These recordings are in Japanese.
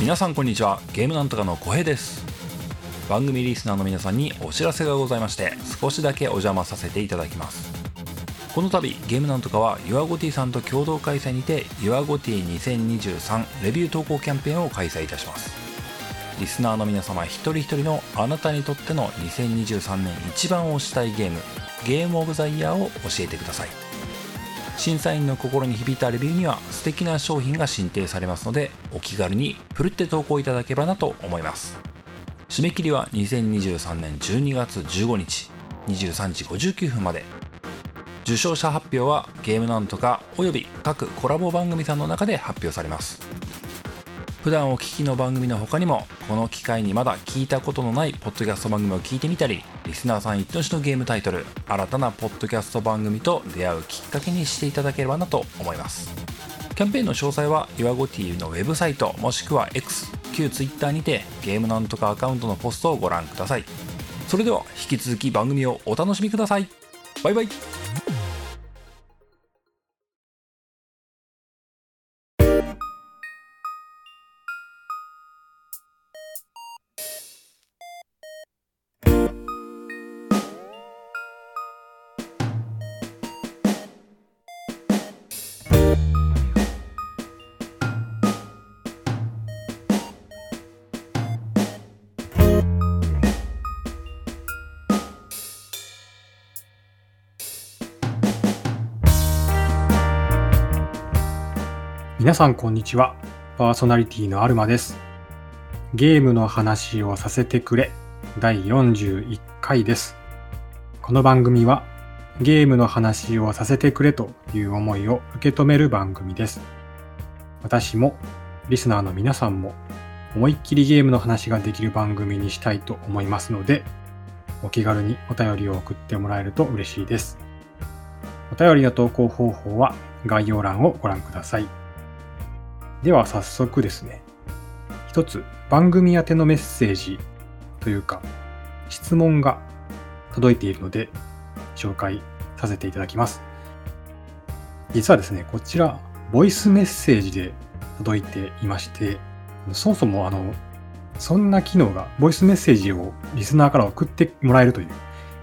皆さんこんにちは。ゲームなんとかの小平です。番組リスナーの皆さんにお知らせがございまして少しだけお邪魔させていただきます。この度ゲームなんとかは YourGoTee さんと共同開催にて YourGoTee2023 レビュー投稿キャンペーンを開催いたします。リスナーの皆様一人一人のあなたにとっての2023年一番推したいゲームゲームオブザイヤーを教えてください。審査員の心に響いたレビューには素敵な商品が進呈されますのでお気軽にふるって投稿いただければなと思います。締め切りは2023年12月15日23時59分まで。受賞者発表はゲームなんとかおよび各コラボ番組さんの中で発表されます。普段お聞きの番組の他にもこの機会にまだ聞いたことのないポッドキャスト番組を聞いてみたりリスナーさん一押しのゲームタイトル新たなポッドキャスト番組と出会うきっかけにしていただければなと思います。キャンペーンの詳細は岩ご TV のウェブサイトもしくは X 旧 Twitter にてゲームなんとかアカウントのポストをご覧ください。それでは引き続き番組をお楽しみください。バイバイ。皆さんこんにちは。パーソナリティのアルマです。ゲームの話をさせてくれ第41回です。この番組はゲームの話をさせてくれという思いを受け止める番組です。私もリスナーの皆さんも思いっきりゲームの話ができる番組にしたいと思いますので、お気軽にお便りを送ってもらえると嬉しいです。お便りの投稿方法は概要欄をご覧ください。では早速ですね、一つ番組宛てのメッセージというか質問が届いているので紹介させていただきます。実はですね、こちらボイスメッセージで届いていまして、そもそもあの、そんな機能が、ボイスメッセージをリスナーから送ってもらえるという、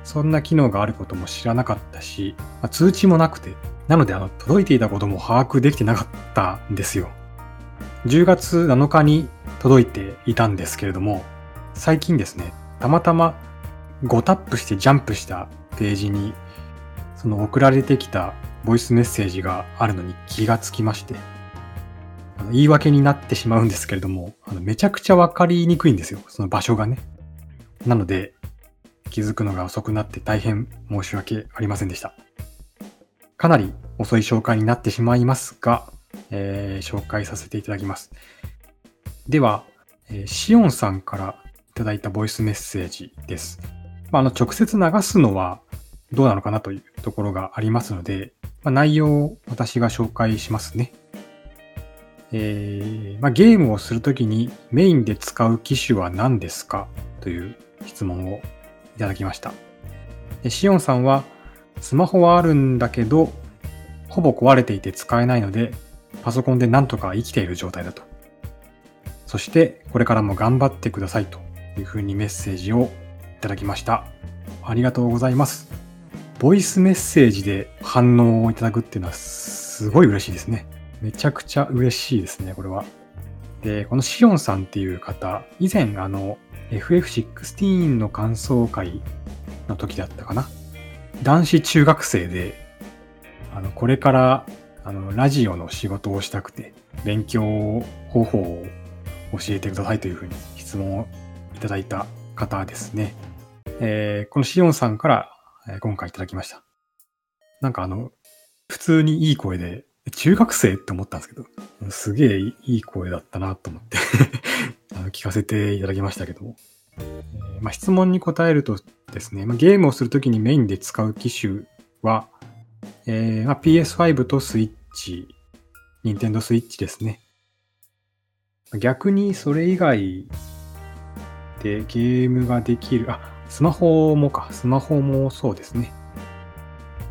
そんな機能があることも知らなかったし、まあ通知もなくて、なのであの、届いていたことも把握できてなかったんですよ。10月7日に届いていたんですけれども、最近ですね、たまたま5タップしてジャンプしたページに、その送られてきたボイスメッセージがあるのに気がつきまして、言い訳になってしまうんですけれども、あのめちゃくちゃわかりにくいんですよ、その場所がね。なので、気づくのが遅くなって大変申し訳ありませんでした。かなり遅い紹介になってしまいますが、えー紹介させていただきます。では、えーシオンさんからいただいたボイスメッセージです。まあ、あの直接流すのはどうなのかなというところがありますので、まあ、内容を私が紹介しますね。えーまあ、ゲームをするときにメインで使う機種は何ですかという質問をいただきました。シオンさんはスマホはあるんだけどほぼ壊れていて使えないのでパソコンでなんとか生きている状態だと。そしてこれからも頑張ってくださいというふうにメッセージをいただきました。ありがとうございます。ボイスメッセージで反応をいただくっていうのはすごい嬉しいですね。めちゃくちゃ嬉しいですね、これは。で、このシオンさんっていう方、以前あの FF16 の感想会の時だったかな。男子中学生で、あの、これからあの、ラジオの仕事をしたくて、勉強方法を教えてくださいというふうに質問をいただいた方ですね。えーこのシオンさんから、え今回いただきました。なんかあの、普通にいい声で、中学生って思ったんですけど、すげえいい声だったなと思って 聞かせていただきましたけども。えーまあ、質問に答えるとですね、まあ、ゲームをするときにメインで使う機種は、えーまあ、PS5 とスイッチ、Nintendo Switch ですね。逆にそれ以外でゲームができる、あ、スマホもか、スマホもそうですね。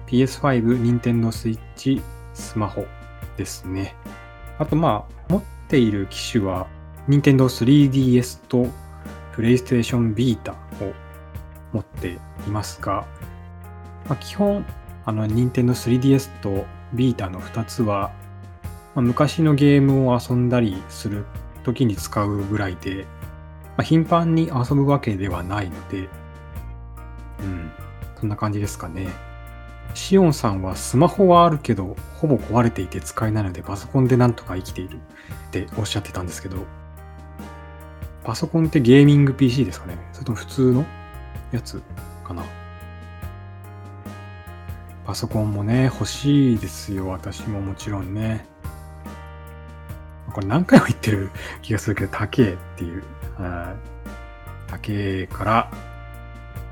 PS5、Nintendo Switch、スマホですね。あとまあ、持っている機種は Nintendo 3DS と PlayStation Vita を持っていますが、まあ、基本、あの、任天堂 3DS と Vita の2つは、まあ、昔のゲームを遊んだりする時に使うぐらいで、まあ、頻繁に遊ぶわけではないので、うん、そんな感じですかね。シオンさんはスマホはあるけど、ほぼ壊れていて使えないのでパソコンでなんとか生きているっておっしゃってたんですけど、パソコンってゲーミング PC ですかね。それとも普通のやつかな。パソコンもね、欲しいですよ。私ももちろんね。これ何回も言ってる気がするけど、高えっていう。高えから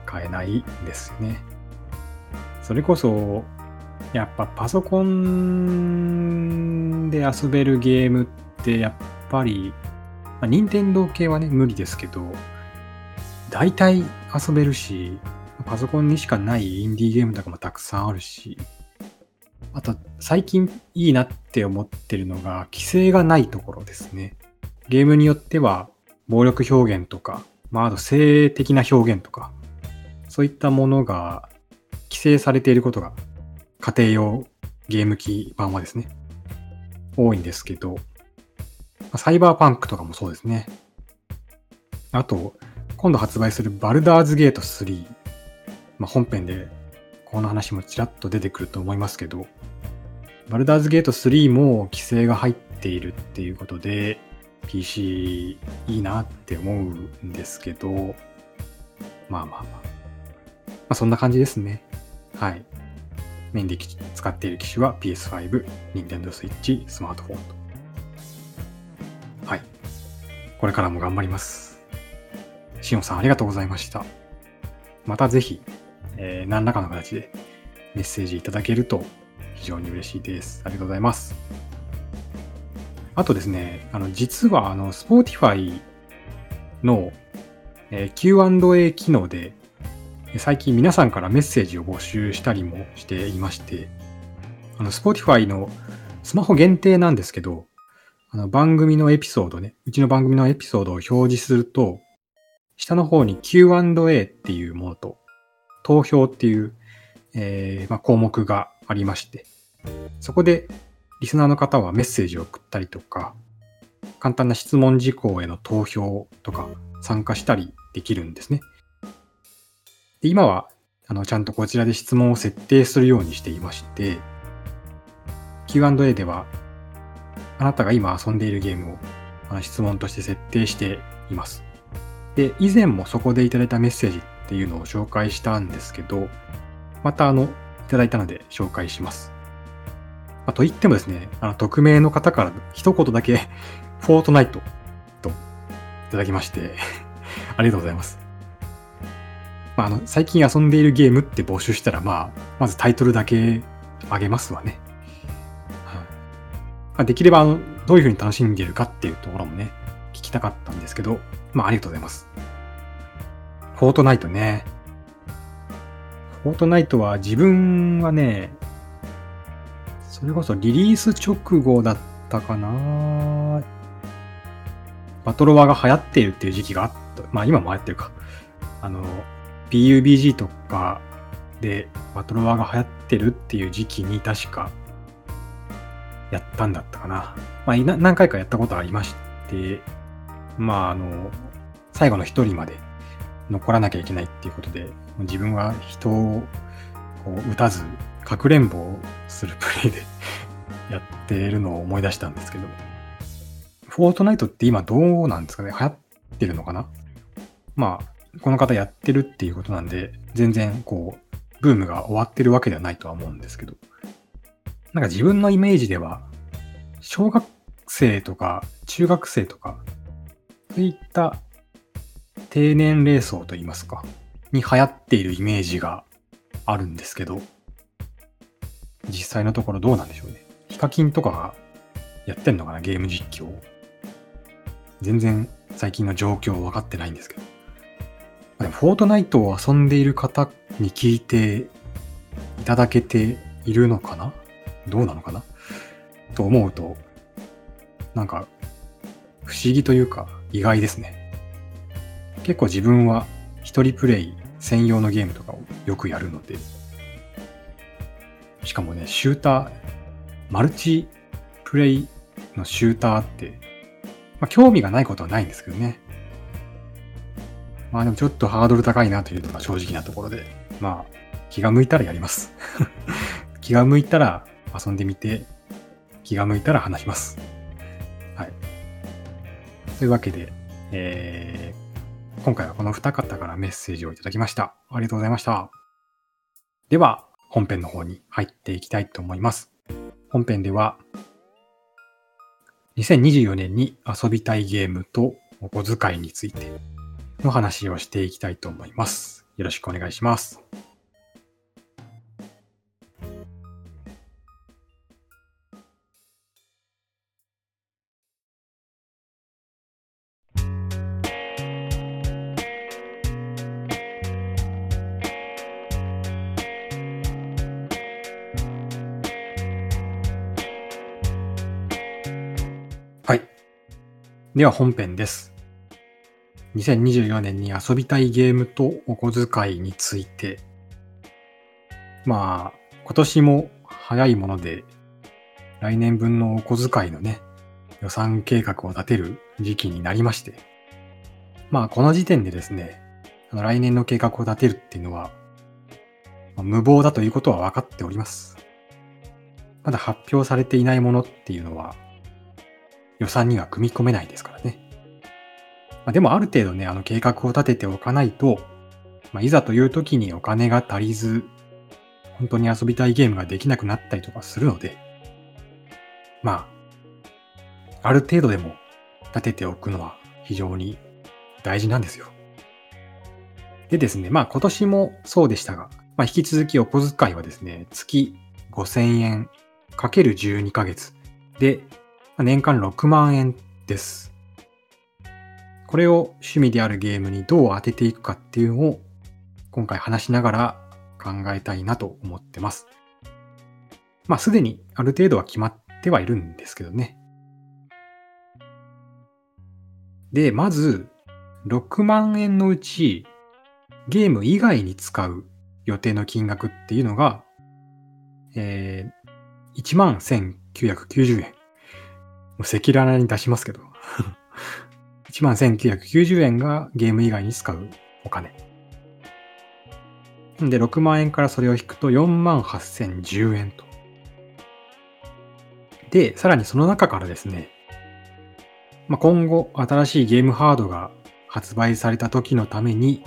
買えないですね。それこそ、やっぱパソコンで遊べるゲームってやっぱり、まあ、任天堂系はね、無理ですけど、大体遊べるし、パソコンにしかないインディーゲームとかもたくさんあるし、あと、最近いいなって思ってるのが、規制がないところですね。ゲームによっては、暴力表現とか、まあ、あと性的な表現とか、そういったものが規制されていることが、家庭用ゲーム機版はですね、多いんですけど、サイバーパンクとかもそうですね。あと、今度発売するバルダーズゲート3。まあ、本編でこの話もちらっと出てくると思いますけど、バルダーズゲート3も規制が入っているっていうことで、PC いいなって思うんですけど、まあまあまあ。まあそんな感じですね。はい。メインで使っている機種は PS5、Nintendo Switch、スマートフォンと。はい。これからも頑張ります。しおんさんありがとうございました。またぜひ、えー、何らかの形でメッセージいただけると非常に嬉しいです。ありがとうございます。あとですね、あの、実は、あの、Spotify の、えー、Q&A 機能で、最近皆さんからメッセージを募集したりもしていまして、あの、Spotify のスマホ限定なんですけど、あの、番組のエピソードね、うちの番組のエピソードを表示すると、下の方に Q&A っていうものと、投票っていう、えーまあ、項目がありまして、そこでリスナーの方はメッセージを送ったりとか、簡単な質問事項への投票とか参加したりできるんですね。で今はあのちゃんとこちらで質問を設定するようにしていまして、Q&A ではあなたが今遊んでいるゲームをあの質問として設定しています。で、以前もそこでいただいたメッセージっていうのを紹介したんですけど、またあの、いただいたので紹介します。まあ、と言ってもですね、あの、匿名の方から一言だけ、フォートナイトといただきまして ありがとうございます。まあ、あの、最近遊んでいるゲームって募集したら、まあ、まずタイトルだけあげますわね。はい、まあ、できれば、あの、どういう風に楽しんでいるかっていうところもね、聞きたかったんですけど、まあ、ありがとうございます。フォートナイトね。フォートナイトは自分はね、それこそリリース直後だったかなバトロワが流行っているっていう時期があった。まあ今も流行ってるか。あの、PUBG とかでバトロワが流行ってるっていう時期に確かやったんだったかな。まあ何回かやったことありまして、まああの、最後の一人まで残らなきゃいけないっていうことで、自分は人をこう撃たず、かくれんぼをするプレイで やっているのを思い出したんですけど、フォートナイトって今どうなんですかね？流行ってるのかな？まあ、この方やってるっていうことなんで、全然こう、ブームが終わってるわけではないとは思うんですけど、なんか自分のイメージでは、小学生とか中学生とか、そういった低年齢層といいますか、に流行っているイメージがあるんですけど、実際のところどうなんでしょうね。ヒカキンとかがやってんのかな、ゲーム実況。全然最近の状況分かってないんですけど。でもフォートナイトを遊んでいる方に聞いていただけているのかなどうなのかなと思うと、なんか、不思議というか意外ですね。結構自分は一人プレイ専用のゲームとかをよくやるので、しかもね、シューター、マルチプレイのシューターって、まあ興味がないことはないんですけどね。まあでもちょっとハードル高いなというのが正直なところで、まあ気が向いたらやります。気が向いたら遊んでみて、気が向いたら話します。はい。というわけで、えー、今回はこの2方からメッセージをいただきました。ありがとうございました。では、本編の方に入っていきたいと思います。本編では、2024年に遊びたいゲームとお小遣いについての話をしていきたいと思います。よろしくお願いします。では本編です。2024年に遊びたいゲームとお小遣いについて。まあ、今年も早いもので、来年分のお小遣いのね、予算計画を立てる時期になりまして。まあ、この時点でですね、あの来年の計画を立てるっていうのは、無謀だということは分かっております。まだ発表されていないものっていうのは、予算には組み込めないですからね。まあ、でもある程度ね、あの計画を立てておかないと、まあ、いざという時にお金が足りず、本当に遊びたいゲームができなくなったりとかするので、まあ、ある程度でも立てておくのは非常に大事なんですよ。でですね、まあ今年もそうでしたが、まあ引き続きお小遣いはですね、月5000円かける12ヶ月で年間6万円です。これを趣味であるゲームにどう当てていくかっていうのを今回話しながら考えたいなと思ってます。まあすでにある程度は決まってはいるんですけどね。で、まず6万円のうちゲーム以外に使う予定の金額っていうのが、えー、11,990円。赤裸々に出しますけど。11,990円がゲーム以外に使うお金。で、6万円からそれを引くと48,010円と。で、さらにその中からですね、まあ、今後新しいゲームハードが発売された時のために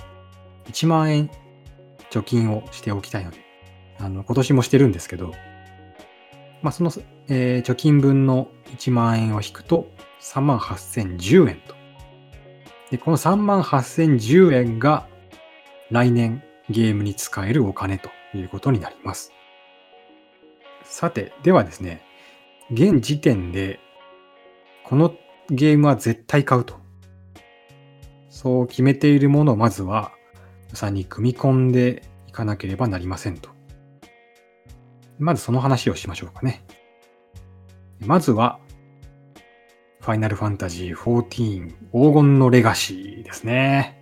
1万円貯金をしておきたいので、あの、今年もしてるんですけど、まあ、その、えー、貯金分の1万円を引くと3万8010円と。で、この3万8010円が来年ゲームに使えるお金ということになります。さて、ではですね、現時点でこのゲームは絶対買うと。そう決めているものをまずは予算に組み込んでいかなければなりませんと。まずその話をしましょうかね。まずは、ファイナルファンタジー14黄金のレガシーですね。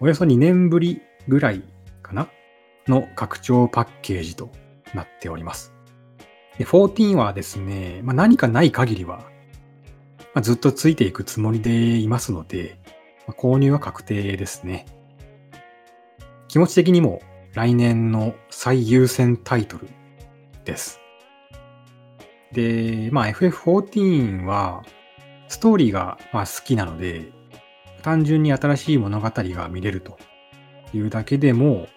およそ2年ぶりぐらいかな？の拡張パッケージとなっております。で14はですね、まあ、何かない限りは、まあ、ずっとついていくつもりでいますので、まあ、購入は確定ですね。気持ち的にも来年の最優先タイトルです。で、まあ FF14 はストーリーがまあ好きなので、単純に新しい物語が見れるというだけでも、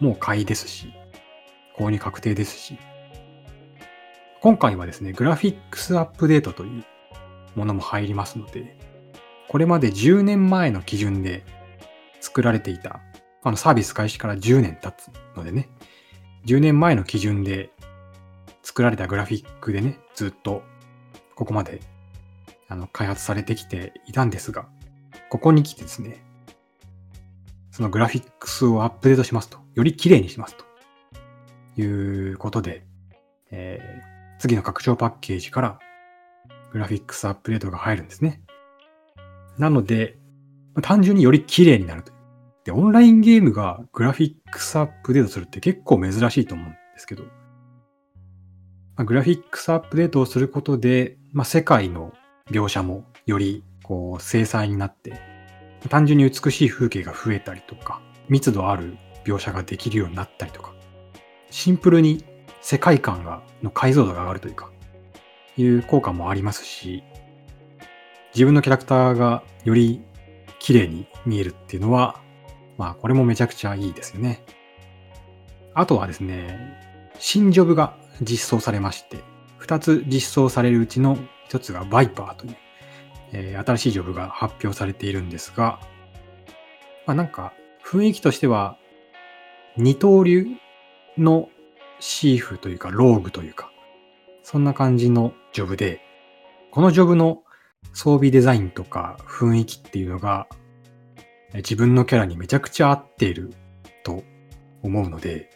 もう買いですし、購入確定ですし、今回はですね、グラフィックスアップデートというものも入りますので、これまで10年前の基準で作られていたあのサービス開始から10年経つのでね、10年前の基準で作られたグラフィックでね、ずっとここまであの開発されてきていたんですが、ここに来てですね、そのグラフィックスをアップデートしますと、より綺麗にしますということで、えー、次の拡張パッケージからグラフィックスアップデートが入るんですね。なので、単純により綺麗になると。で、オンラインゲームがグラフィックスアップデートするって結構珍しいと思うんですけど、グラフィックスアップデートをすることで、まあ、世界の描写もよりこう精細になって、単純に美しい風景が増えたりとか、密度ある描写ができるようになったりとか、シンプルに世界観が、の解像度が上がるというか、いう効果もありますし、自分のキャラクターがより綺麗に見えるっていうのは、まあこれもめちゃくちゃいいですよね。あとはですね、新ジョブが実装されまして、二つ実装されるうちの一つがバイパーという、えー新しいジョブが発表されているんですが、まあなんか雰囲気としては二刀流のシーフというかローグというか、そんな感じのジョブで、このジョブの装備デザインとか雰囲気っていうのが自分のキャラにめちゃくちゃ合っていると思うので、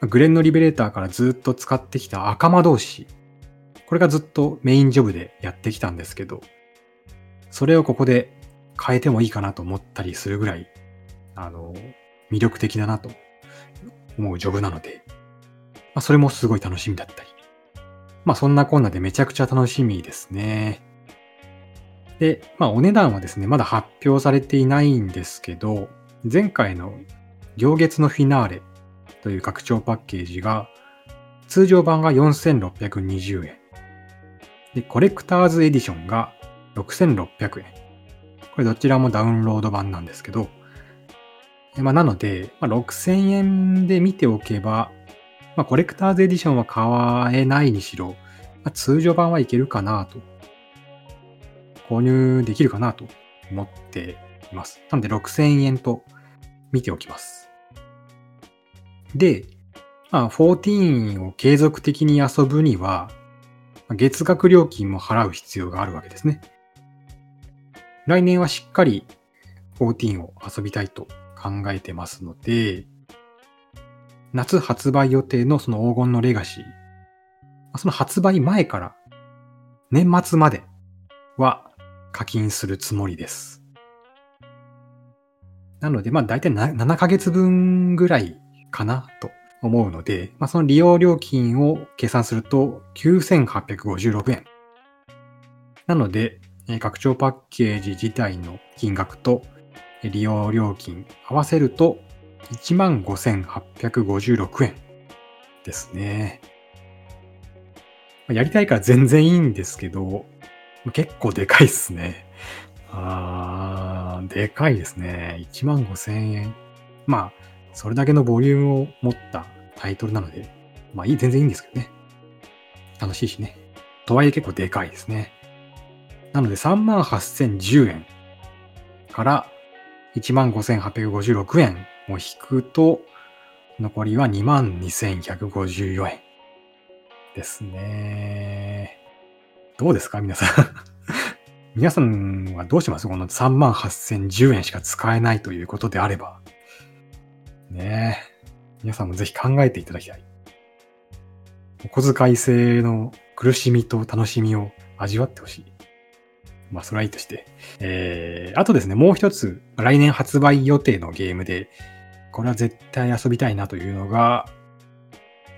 グレンのリベレーターからずっと使ってきた赤魔同士、これがずっとメインジョブでやってきたんですけど、それをここで変えてもいいかなと思ったりするぐらい、あの、魅力的だなと思うジョブなので、まあ、それもすごい楽しみだったり。まあそんなこんなでめちゃくちゃ楽しみですね。で、まあお値段はですね、まだ発表されていないんですけど、前回の行月のフィナーレという拡張パッケージが、通常版が4620円。で、コレクターズエディションが6600円。これどちらもダウンロード版なんですけど、まあ、なので、まあ、6000円で見ておけば、まあ、コレクターズエディションは買えないにしろ、まあ、通常版はいけるかなと。購入できるかなと思っています。なので6000円と見ておきます。で、まあ、14を継続的に遊ぶには、月額料金も払う必要があるわけですね。来年はしっかり14を遊びたいと考えてますので、夏発売予定のその黄金のレガシー、その発売前から年末までは課金するつもりです。なので、まあ大体7ヶ月分ぐらいかなと思うので、まあその利用料金を計算すると9856円。なので、拡張パッケージ自体の金額と利用料金合わせると15,856円ですね。やりたいから全然いいんですけど、結構でかいっすね。あー、でかいですね。15,000円。まあ、それだけのボリュームを持ったタイトルなので、まあいい、全然いいんですけどね。楽しいしね。とはいえ結構でかいですね。なので38,010円から15,856円を引くと、残りは22,154円ですね。どうですか皆さん？皆さんはどうします？この38,010円しか使えないということであれば。ねえ。皆さんもぜひ考えていただきたい。お小遣い制の苦しみと楽しみを味わってほしい。まあ、それはいいとして。えー、あとですね、もう一つ、来年発売予定のゲームで、これは絶対遊びたいなというのが、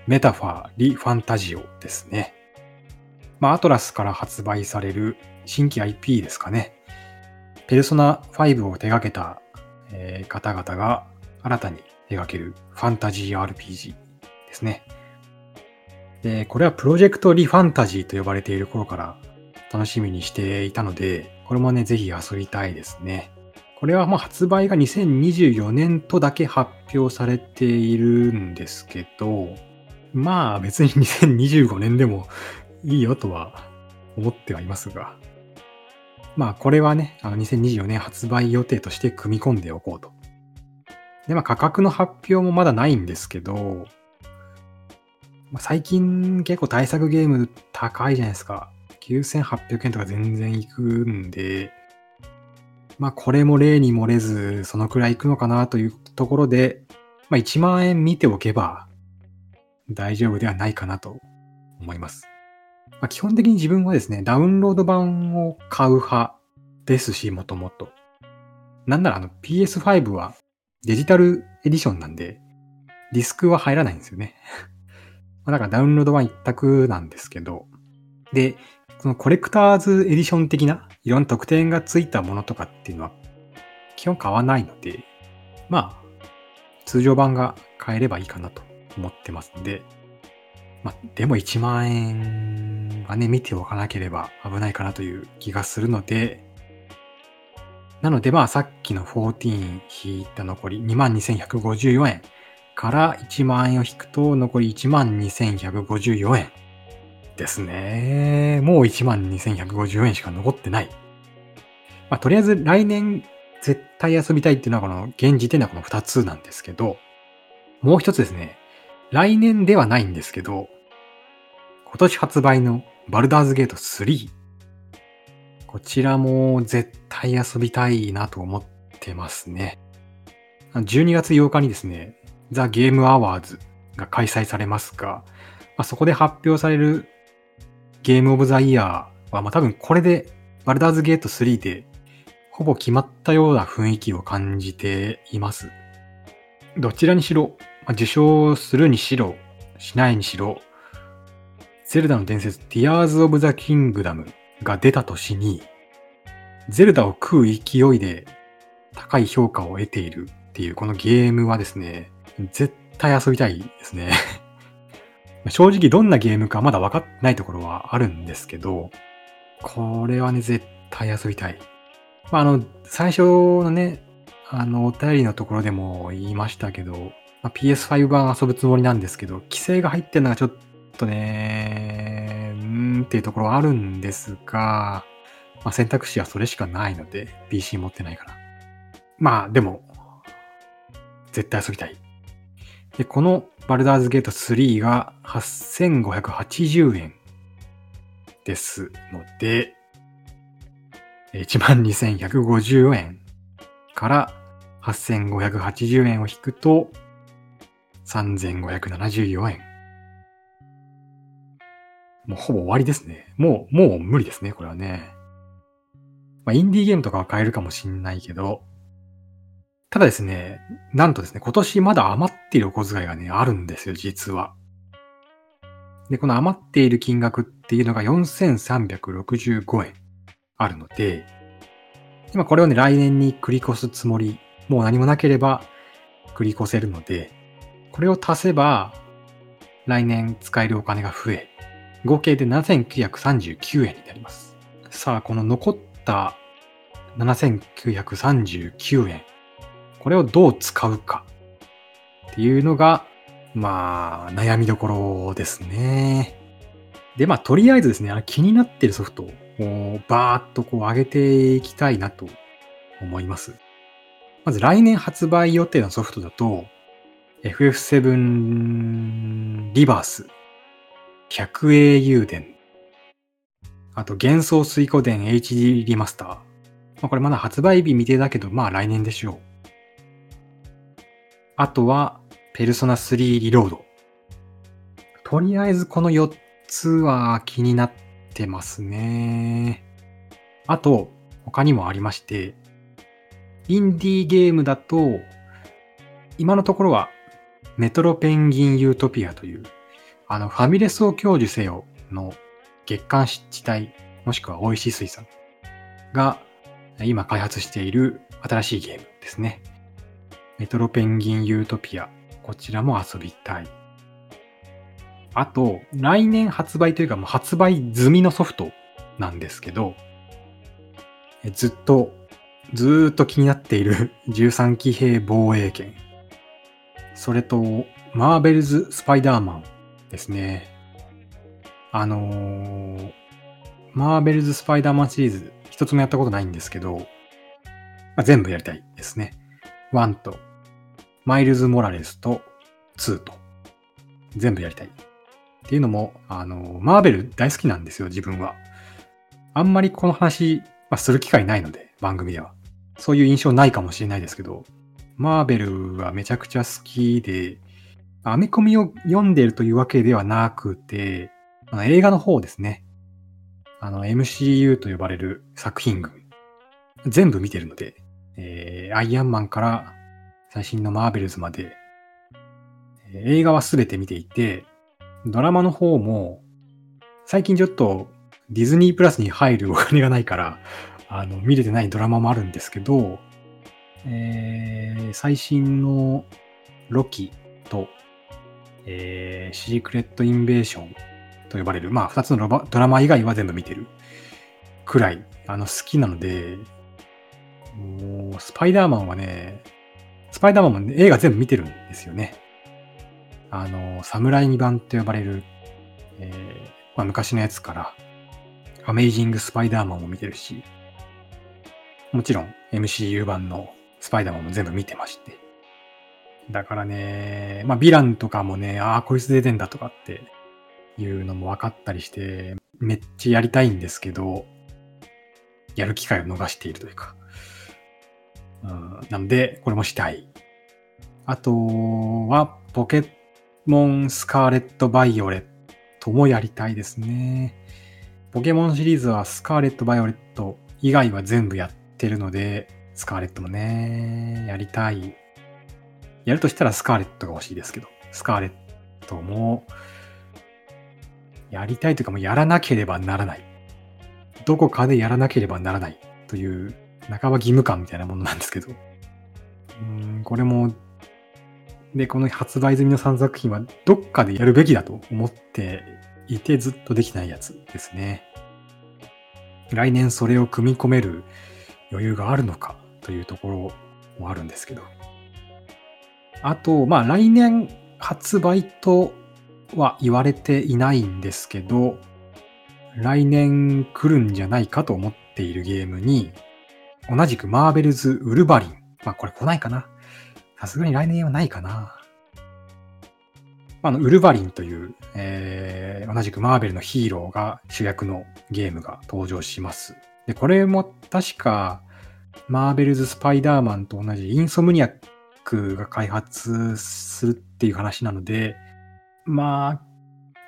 メタファー・リ・ファンタジオですね。まあ、アトラスから発売される新規 IP ですかね。ペルソナ5を手掛けた、えー方々が新たに手掛けるファンタジー RPG ですね。で、これはプロジェクトリファンタジーと呼ばれている頃から楽しみにしていたので、これもね、ぜひ遊びたいですね。これはまあ発売が2024年とだけ発表されているんですけど、まあ別に2025年でもいいよとは思ってはいますが、まあこれはね、あの2024年発売予定として組み込んでおこうと。で、まあ価格の発表もまだないんですけど、まあ、最近結構対策ゲーム高いじゃないですか。9800円とか全然いくんで、まあこれも例に漏れず、そのくらいいくのかなというところで、まあ1万円見ておけば大丈夫ではないかなと思います。まあ、基本的に自分はですね、ダウンロード版を買う派ですし、もともと。なんならあの PS5 はデジタルエディションなんで、ディスクは入らないんですよね。まあだからダウンロード版一択なんですけど、で、そのコレクターズエディション的ないろんな特典がついたものとかっていうのは基本買わないので、まあ、通常版が買えればいいかなと思ってますんで、まあ、でも1万円はね、見ておかなければ危ないかなという気がするので、なのでまあさっきの14引いた残り22,154円から1万円を引くと残り12,154円ですね。もう12,154円しか残ってない。まあとりあえず来年絶対遊びたいっていうのはこの現時点ではこの2つなんですけど、もう一つですね。来年ではないんですけど、今年発売のバルダーズゲート3。こちらも絶対遊びたいなと思ってますね。12月8日にですね、ザ・ゲームアワーズが開催されますが、まあ、そこで発表されるゲームオブザイヤーは、まあ、多分これでバルダーズゲート3でほぼ決まったような雰囲気を感じています。どちらにしろ、まあ、受賞するにしろ、しないにしろ、ゼルダの伝説、ティアーズ・オブ・ザ・キングダムが出た年に、ゼルダを食う勢いで高い評価を得ているっていうこのゲームはですね、絶対遊びたいですね 正直どんなゲームかまだ分かってないところはあるんですけど、これはね、絶対遊びたい。まあ、あの、最初のね、あの、お便りのところでも言いましたけど、まあ、PS5 版遊ぶつもりなんですけど、規制が入ってるのがちょっとね、うーんっていうところはあるんですが、まあ、選択肢はそれしかないので、PC 持ってないから。まあ、でも、絶対遊びたい。で、このバルダーズゲート3が8580円ですので、12,150円から8,580円を引くと3,574円。もうほぼ終わりですね。もう、もう無理ですね、これはね。まあ、インディーゲームとかは買えるかもしんないけど、ただですね、なんとですね、今年まだ余っているお小遣いがね、あるんですよ、実は。で、この余っている金額っていうのが4365円あるので、今これをね、来年に繰り越すつもり、もう何もなければ繰り越せるので、これを足せば、来年使えるお金が増え、合計で7939円になります。さあ、この残った7939円。これをどう使うかっていうのが、まあ、悩みどころですね。で、まあ、とりあえずですね、気になってるソフトをバーっとこう上げていきたいなと思います。まず来年発売予定のソフトだと、FF7 リバース、百栄雄伝、あと幻想水湖伝 HD リマスター。まあ、これまだ発売日未定だけど、まあ来年でしょう。あとは、ペルソナ3リロード。とりあえずこの4つは気になってますね。あと、他にもありまして、インディーゲームだと、今のところは、メトロペンギンユートピアという、あの、ファミレスを享受せよの月刊湿地帯、もしくは美味しい水産が今開発している新しいゲームですね。メトロペンギンユートピア。こちらも遊びたい。あと、来年発売というかもう発売済みのソフトなんですけど、ずっと、ずっと気になっている 13騎兵防衛権。それと、マーベルズ・スパイダーマンですね。あのー、マーベルズ・スパイダーマンシリーズ、一つもやったことないんですけど、まあ、全部やりたいですね。1と、マイルズ・モラレスと2と、全部やりたい。っていうのも、あの、マーベル大好きなんですよ、自分は。あんまりこの話はする機会ないので、番組では。そういう印象ないかもしれないですけど、マーベルはめちゃくちゃ好きで、アメコミを読んでいるというわけではなくて、あの映画の方ですね。あの MCU と呼ばれる作品群。全部見てるので、えー、アイアンマンから最新のマーベルズまで、えー映画は全て見ていて、ドラマの方も、最近ちょっとディズニープラスに入る お金がないから、あの、見れてないドラマもあるんですけど、えー最新のロキと、えーシークレットインベーションと呼ばれる、まあ、二つのドラマ以外は全部見てるくらい、あの、好きなので、もう、スパイダーマンはね、スパイダーマンも、ね、映画全部見てるんですよね。あの、侍二版と呼ばれる、えーまあ、昔のやつから、アメイジング・スパイダーマンも見てるし、もちろん MCU 版のスパイダーマンも全部見てまして。だからね、まあ、ヴィランとかもね、ああ、こいつ出てんだとかっていうのも分かったりして、めっちゃやりたいんですけど、やる機会を逃しているというか。うん、なので、これもしたい。あとは、ポケモンスカーレット・バイオレットもやりたいですね。ポケモンシリーズはスカーレット・バイオレット以外は全部やってるので、スカーレットもね、やりたい。やるとしたらスカーレットが欲しいですけど、スカーレットも、やりたいというかもうやらなければならない。どこかでやらなければならないという、半ば義務感みたいなものなんですけど。うん、これも、で、この発売済みの3作品はどっかでやるべきだと思っていてずっとできないやつですね。来年それを組み込める余裕があるのかというところもあるんですけど。あと、まあ来年発売とは言われていないんですけど、来年来るんじゃないかと思っているゲームに、同じくマーベルズ・ウルヴァリン。まあこれ来ないかな。さすがに来年はないかな。あの、ウルヴァリンという、えー同じくマーベルのヒーローが主役のゲームが登場します。で、これも確か、マーベルズ・スパイダーマンと同じインソムニアックが開発するっていう話なので、まあ、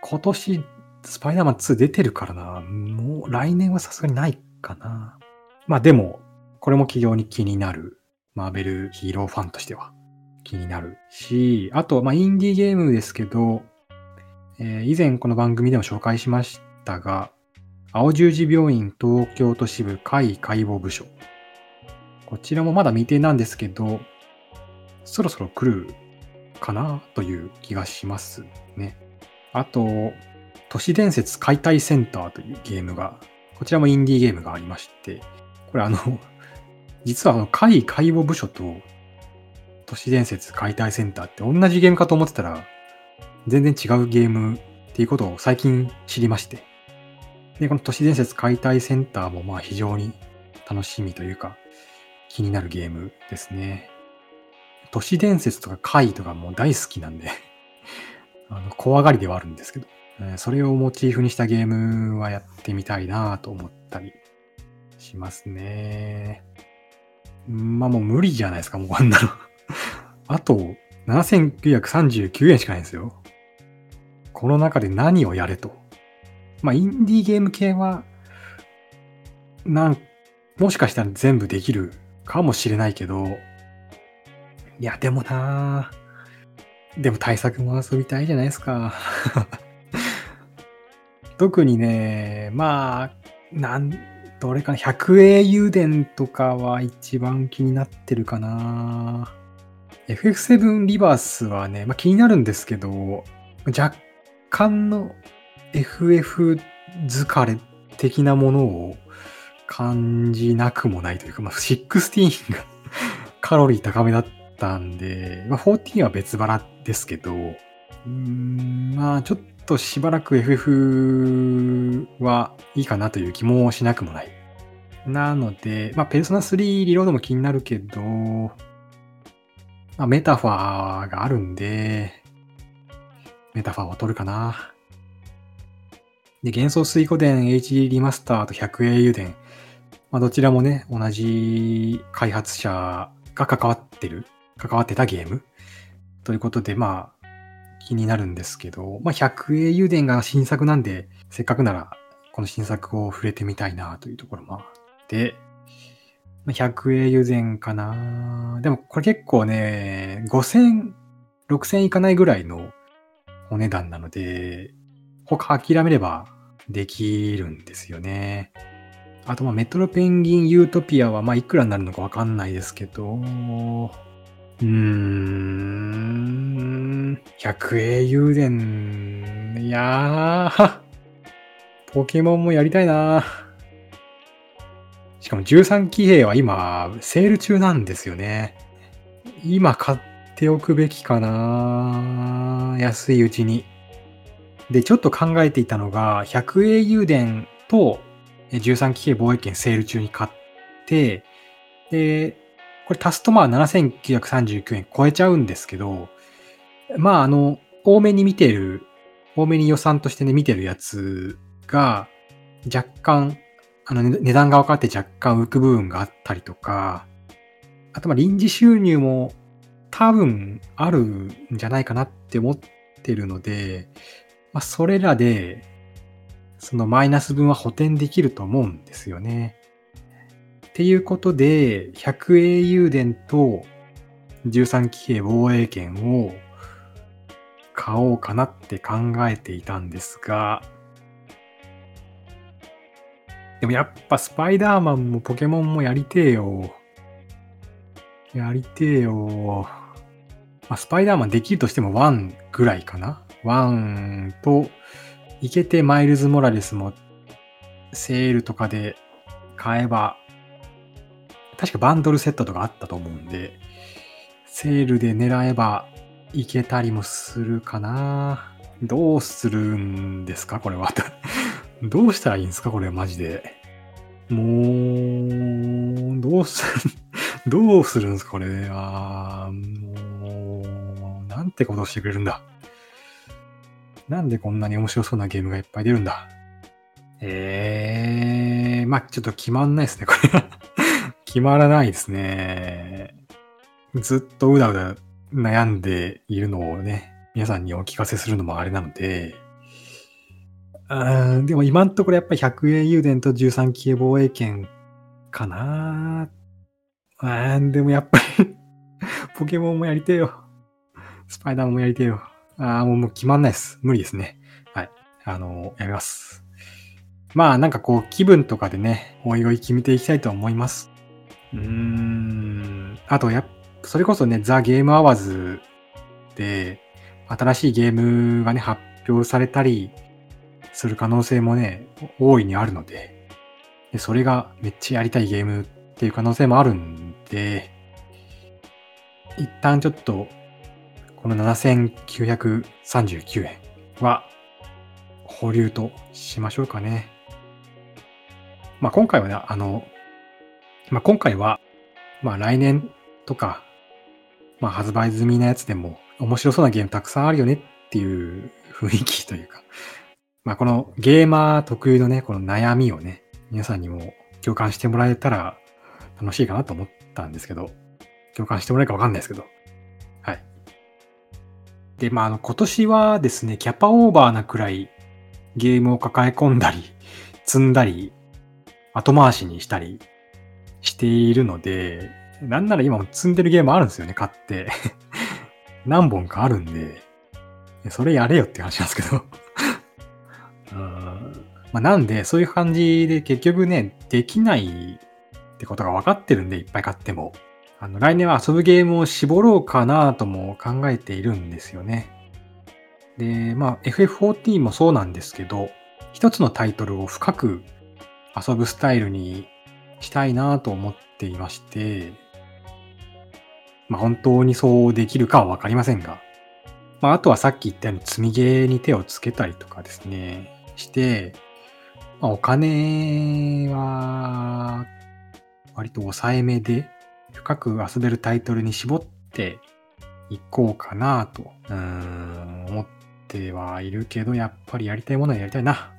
今年、スパイダーマン2出てるからな。もう来年はさすがにないかな。まあでも、これも非常に気になる。マーベルヒーローファンとしては気になるし、あと、まあインディーゲームですけど、えー以前この番組でも紹介しましたが、青十字病院東京都支部会解剖部署。こちらもまだ未定なんですけど、そろそろ来るかなという気がしますね。あと、都市伝説解体センターというゲームが、こちらもインディーゲームがありまして、これあの、実はあの、会解剖部署と都市伝説解体センターって同じゲームかと思ってたら、全然違うゲームっていうことを最近知りまして。で、この都市伝説解体センターもまあ非常に楽しみというか、気になるゲームですね。都市伝説とか怪とかもう大好きなんで、あの、怖がりではあるんですけど、えそれをモチーフにしたゲームはやってみたいなと思ったりしますね。まあもう無理じゃないですか、もうこんなの。あと、7939円しかないんですよ。この中で何をやれと。まあ、インディーゲーム系は、なん、もしかしたら全部できるかもしれないけど、いや、でもなでも対策も遊びたいじゃないですか。特にね、まあ、なん、どれかな、百英雄伝とかは一番気になってるかな FF7 リバースはね、まあ、気になるんですけど、若干の FF 疲れ的なものを感じなくもないというか、まあ、16が カロリー高めだったんで、まあ、14は別腹ですけど、うんまあちょっとしばらく FF はいいかなという気もしなくもない。なので、まあ、ペルソナ3リロードも気になるけど、まあ、メタファーがあるんで、メタファーを取るかな。で、幻想水湖伝 HD リマスターと百英雄伝。まあ、どちらもね、同じ開発者が関わってる、関わってたゲーム。ということで、まあ、気になるんですけど、まあ、百栄油田が新作なんで、せっかくなら、この新作を触れてみたいなというところもあって、まあ、百栄油田かなでもこれ結構ね、5000、6000いかないぐらいのお値段なので、他諦めればできるんですよね。あと、まあ、メトロペンギンユートピアは、ま、いくらになるのかわかんないですけど、うーん、百栄油田、いやー、ポケモンもやりたいな。しかも13騎兵は今、セール中なんですよね。今買っておくべきかな。安いうちに。で、ちょっと考えていたのが、百栄油田と13騎兵防衛権セール中に買って、で、これ足すとまあ7939円超えちゃうんですけど、まああの、多めに見てる、多めに予算としてね、見てるやつが、若干、あの、値段が分かって若干浮く部分があったりとか、あとまあ臨時収入も多分あるんじゃないかなって思ってるので、まあそれらでそのマイナス分は補填できると思うんですよね。っていうことで、100英雄伝と13騎兵防衛権を買おうかなって考えていたんですが、でもやっぱスパイダーマンもポケモンもやりてえよ。やりてえよ。まあ、スパイダーマンできるとしても1ぐらいかな。1といけてマイルズ・モラレスもセールとかで買えば、確かバンドルセットとかあったと思うんで、セールで狙えばいけたりもするかな。どうするんですかこれは。どうしたらいいんですかこれマジで。もう、どうする、どうするんですかこれ。あもう、なんてことしてくれるんだ。なんでこんなに面白そうなゲームがいっぱい出るんだええー、まあちょっと決まんないですね、これは決まらないですね。ずっとうだうだ悩んでいるのをね、皆さんにお聞かせするのもあれなので、うんでも今んところやっぱり100円油田と13期防衛権かなうん、でもやっぱり ポケモンもやりてえよ。スパイダーもやりてえよ。ああ、もうもう決まんないです。無理ですね。はい。あの、やめます。まあ、なんかこう、気分とかでね、おいおい決めていきたいと思います。うーん。あと、やそれこそね、ザ・ゲームアワーズで、新しいゲームがね、発表されたりする可能性もね、大いにあるので、でそれがめっちゃやりたいゲームっていう可能性もあるんで、一旦ちょっとこの7939円は保留としましょうかね。まあ今回はね、あの、まあ今回は、まあ来年とか、まあ発売済みなやつでも面白そうなゲームたくさんあるよねっていう雰囲気というか、まあこのゲーマー特有のね、この悩みをね、皆さんにも共感してもらえたら楽しいかなと思ったんですけど、共感してもらえるかわかんないですけど、はい。で、まあ、あの、今年はですね、キャパオーバーなくらいゲームを抱え込んだり、積んだり、後回しにしたりしているので、なんなら今も積んでるゲームあるんですよね、買って。何本かあるんで、それやれよって話なんですけど うんまあ、なんで、そういう感じで結局ね、できないってことが分かってるんで、いっぱい買っても。あの、来年は遊ぶゲームを絞ろうかなとも考えているんですよね。で、まあ、FF14 もそうなんですけど、一つのタイトルを深く遊ぶスタイルにしたいなと思っていまして、まあ、本当にそうできるかはわかりませんが、まあ、あとはさっき言ったように積みゲーに手をつけたりとかですね、して、まあ、お金は割と抑えめで深く遊べるタイトルに絞っていこうかなと、うん、思ってはいるけど、やっぱりやりたいものはやりたいな。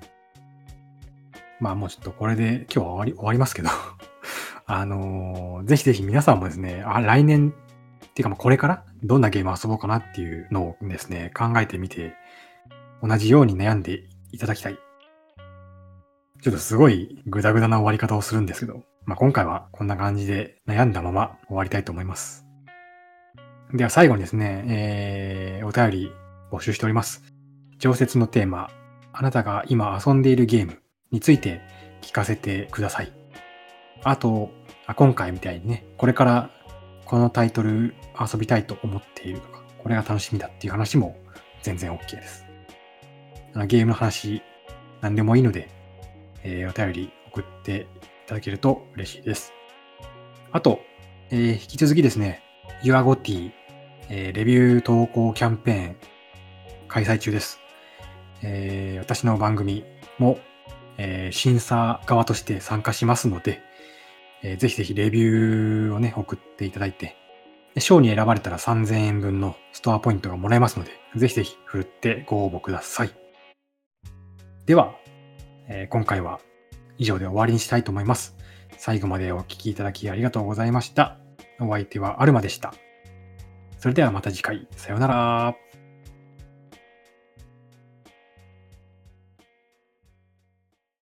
まあもうちょっとこれで今日は終わり、終わりますけど あのー、ぜひぜひ皆さんもですね、あ、来年っていうかまあこれからどんなゲーム遊ぼうかなっていうのをですね、考えてみて、同じように悩んでいただきたい。ちょっとすごいグダグダな終わり方をするんですけど、まあ今回はこんな感じで悩んだまま終わりたいと思います。では最後にですね、えー、お便り募集しております。常設のテーマ、あなたが今遊んでいるゲームについて聞かせてください。あと、あ今回みたいにね、これからこのタイトル遊びたいと思っているとか、これが楽しみだっていう話も全然 OK です。ゲームの話、何でもいいので、えー、お便り送っていただけると嬉しいです。あと、えー、引き続きですね、YourGoT、えー、レビュー投稿キャンペーン開催中です。えー、私の番組も、えー、審査側として参加しますので、えー、ぜひぜひレビューをね、送っていただいて、賞に選ばれたら3000円分のストアポイントがもらえますので、ぜひぜひ振るってご応募ください。では、えー、今回は以上で終わりにしたいと思います。最後までお聴きいただきありがとうございました。お相手はアルマでした。それではまた次回、さようなら。